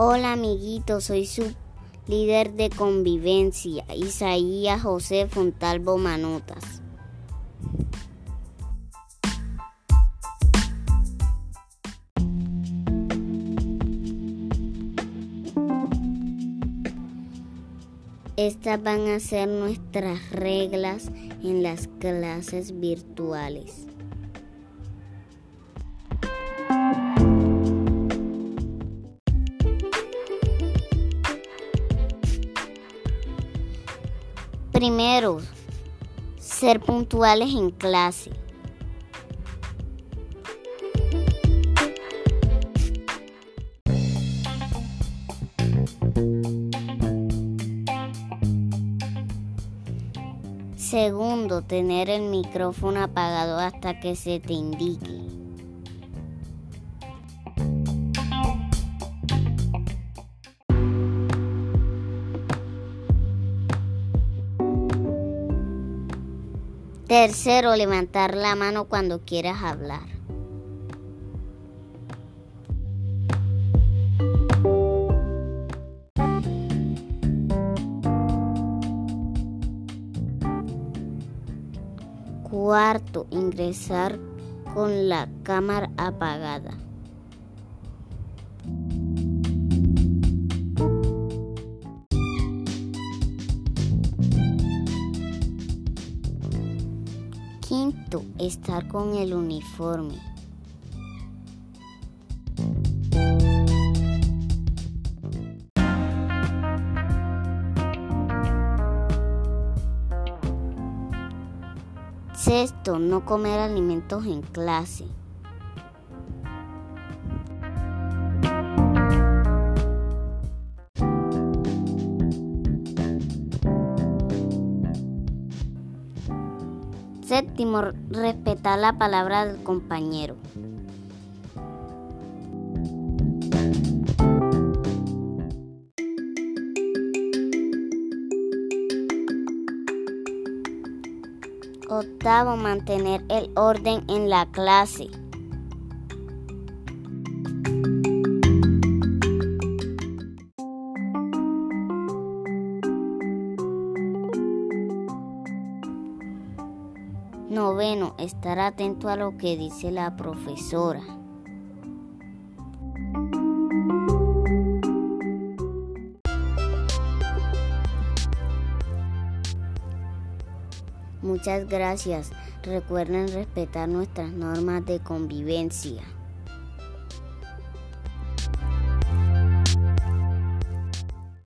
Hola amiguitos, soy su líder de convivencia, Isaías José Fontalvo Manotas. Estas van a ser nuestras reglas en las clases virtuales. Primero, ser puntuales en clase. Segundo, tener el micrófono apagado hasta que se te indique. Tercero, levantar la mano cuando quieras hablar. Cuarto, ingresar con la cámara apagada. Quinto, estar con el uniforme. Sexto, no comer alimentos en clase. Séptimo, respetar la palabra del compañero. Octavo, mantener el orden en la clase. Noveno, estar atento a lo que dice la profesora. Muchas gracias. Recuerden respetar nuestras normas de convivencia.